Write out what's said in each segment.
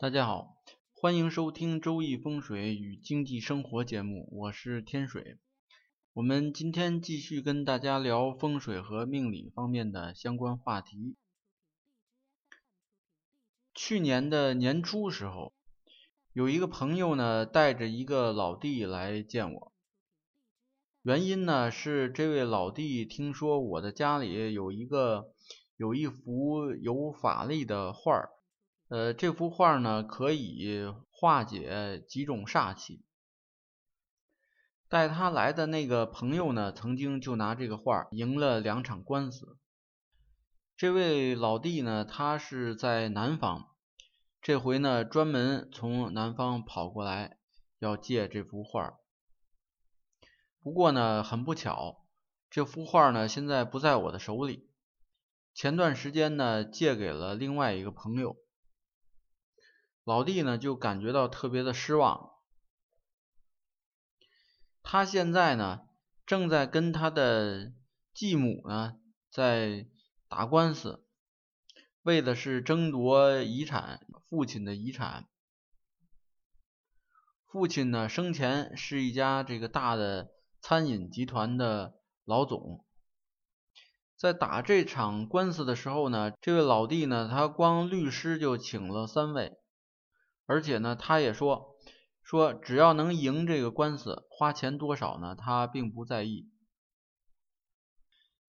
大家好，欢迎收听《周易风水与经济生活》节目，我是天水。我们今天继续跟大家聊风水和命理方面的相关话题。去年的年初时候，有一个朋友呢带着一个老弟来见我，原因呢是这位老弟听说我的家里有一个有一幅有法力的画儿。呃，这幅画呢可以化解几种煞气。带他来的那个朋友呢，曾经就拿这个画赢了两场官司。这位老弟呢，他是在南方，这回呢专门从南方跑过来要借这幅画。不过呢，很不巧，这幅画呢现在不在我的手里，前段时间呢借给了另外一个朋友。老弟呢，就感觉到特别的失望。他现在呢，正在跟他的继母呢在打官司，为的是争夺遗产，父亲的遗产。父亲呢，生前是一家这个大的餐饮集团的老总。在打这场官司的时候呢，这位老弟呢，他光律师就请了三位。而且呢，他也说说只要能赢这个官司，花钱多少呢？他并不在意。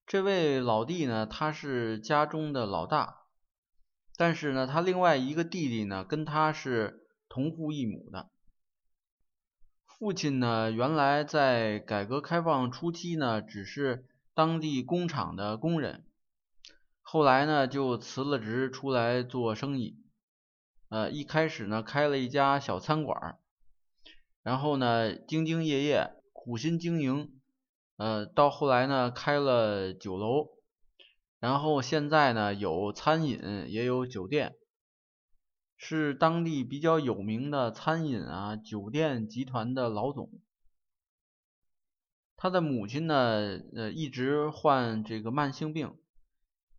这位老弟呢，他是家中的老大，但是呢，他另外一个弟弟呢，跟他是同父异母的。父亲呢，原来在改革开放初期呢，只是当地工厂的工人，后来呢，就辞了职出来做生意。呃，一开始呢，开了一家小餐馆然后呢，兢兢业业，苦心经营，呃，到后来呢，开了酒楼，然后现在呢，有餐饮，也有酒店，是当地比较有名的餐饮啊酒店集团的老总。他的母亲呢，呃，一直患这个慢性病，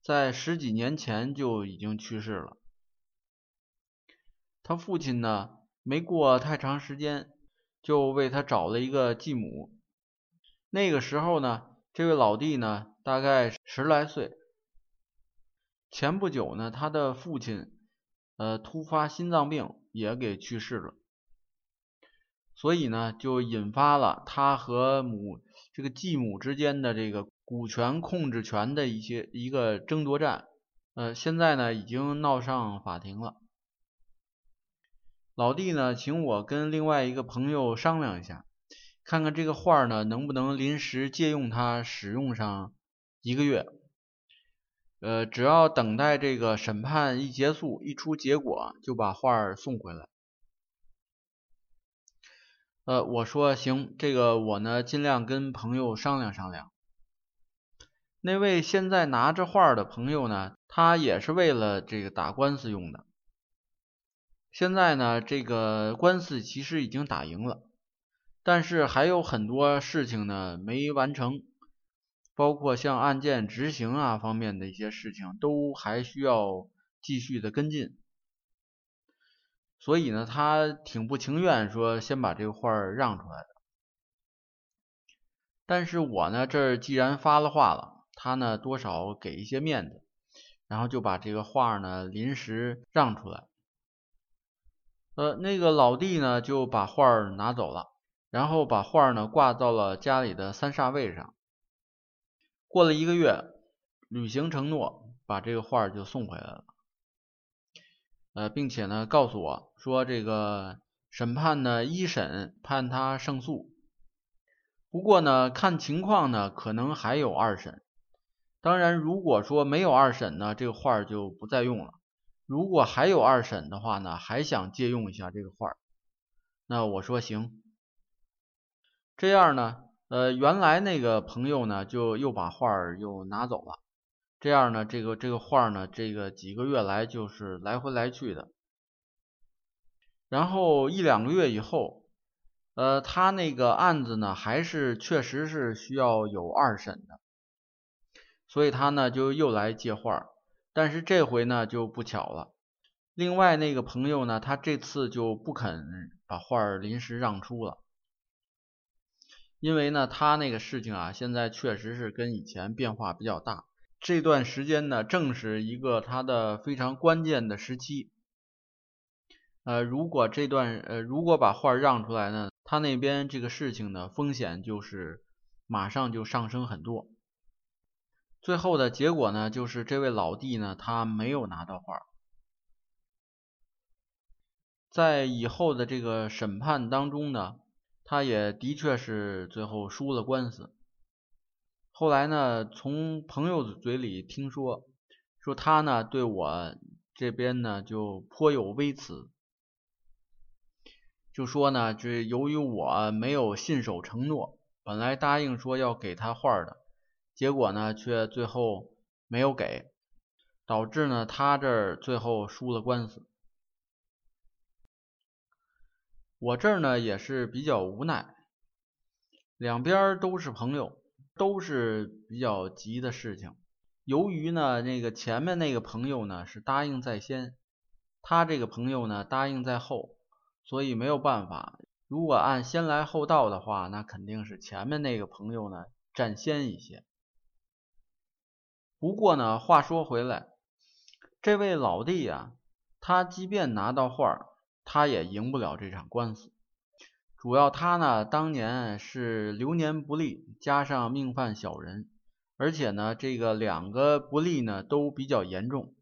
在十几年前就已经去世了。他父亲呢，没过太长时间，就为他找了一个继母。那个时候呢，这位老弟呢，大概十来岁。前不久呢，他的父亲，呃，突发心脏病，也给去世了。所以呢，就引发了他和母这个继母之间的这个股权控制权的一些一个争夺战。呃，现在呢，已经闹上法庭了。老弟呢，请我跟另外一个朋友商量一下，看看这个画呢能不能临时借用它使用上一个月。呃，只要等待这个审判一结束，一出结果，就把画送回来。呃，我说行，这个我呢尽量跟朋友商量商量。那位现在拿着画的朋友呢，他也是为了这个打官司用的。现在呢，这个官司其实已经打赢了，但是还有很多事情呢没完成，包括像案件执行啊方面的一些事情，都还需要继续的跟进。所以呢，他挺不情愿说先把这个画让出来的。但是我呢，这既然发了话了，他呢多少给一些面子，然后就把这个画呢临时让出来。呃，那个老弟呢就把画拿走了，然后把画呢挂到了家里的三煞位上。过了一个月，履行承诺，把这个画就送回来了。呃，并且呢告诉我说，这个审判呢一审判他胜诉，不过呢看情况呢可能还有二审。当然，如果说没有二审呢，这个画就不再用了。如果还有二审的话呢，还想借用一下这个画儿那我说行。这样呢，呃，原来那个朋友呢，就又把画儿又拿走了。这样呢，这个这个画儿呢，这个几个月来就是来回来去的。然后一两个月以后，呃，他那个案子呢，还是确实是需要有二审的，所以他呢就又来借画儿。但是这回呢就不巧了，另外那个朋友呢，他这次就不肯把画儿临时让出了，因为呢，他那个事情啊，现在确实是跟以前变化比较大。这段时间呢，正是一个他的非常关键的时期。呃，如果这段呃，如果把画让出来呢，他那边这个事情呢，风险就是马上就上升很多。最后的结果呢，就是这位老弟呢，他没有拿到画。在以后的这个审判当中呢，他也的确是最后输了官司。后来呢，从朋友的嘴里听说，说他呢对我这边呢就颇有微词，就说呢，这由于我没有信守承诺，本来答应说要给他画的，结果呢却最后没有给，导致呢他这儿最后输了官司。我这儿呢也是比较无奈，两边都是朋友，都是比较急的事情。由于呢那个前面那个朋友呢是答应在先，他这个朋友呢答应在后，所以没有办法。如果按先来后到的话，那肯定是前面那个朋友呢占先一些。不过呢，话说回来，这位老弟呀，他即便拿到画。他也赢不了这场官司，主要他呢当年是流年不利，加上命犯小人，而且呢这个两个不利呢都比较严重，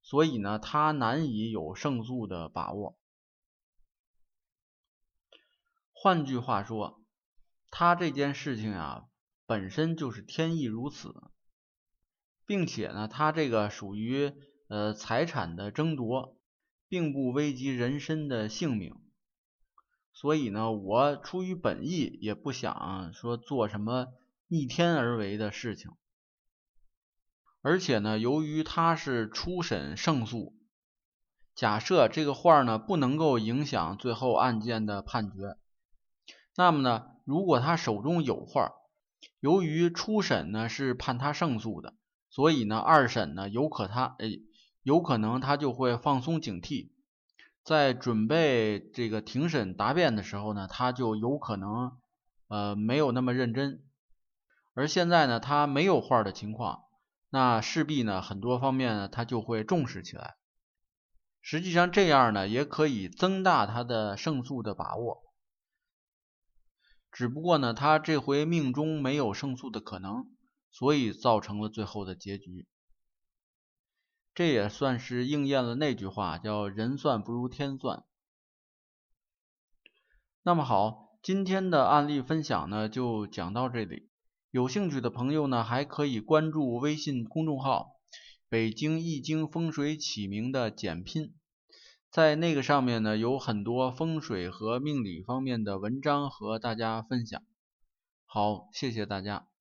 所以呢他难以有胜诉的把握。换句话说，他这件事情啊本身就是天意如此，并且呢他这个属于呃财产的争夺。并不危及人身的性命，所以呢，我出于本意也不想说做什么逆天而为的事情。而且呢，由于他是初审胜诉，假设这个画呢不能够影响最后案件的判决，那么呢，如果他手中有画，由于初审呢是判他胜诉的，所以呢，二审呢有可他诶。有可能他就会放松警惕，在准备这个庭审答辩的时候呢，他就有可能呃没有那么认真。而现在呢，他没有画的情况，那势必呢很多方面呢他就会重视起来。实际上这样呢也可以增大他的胜诉的把握。只不过呢他这回命中没有胜诉的可能，所以造成了最后的结局。这也算是应验了那句话，叫“人算不如天算”。那么好，今天的案例分享呢就讲到这里。有兴趣的朋友呢，还可以关注微信公众号“北京易经风水起名”的简拼，在那个上面呢有很多风水和命理方面的文章和大家分享。好，谢谢大家。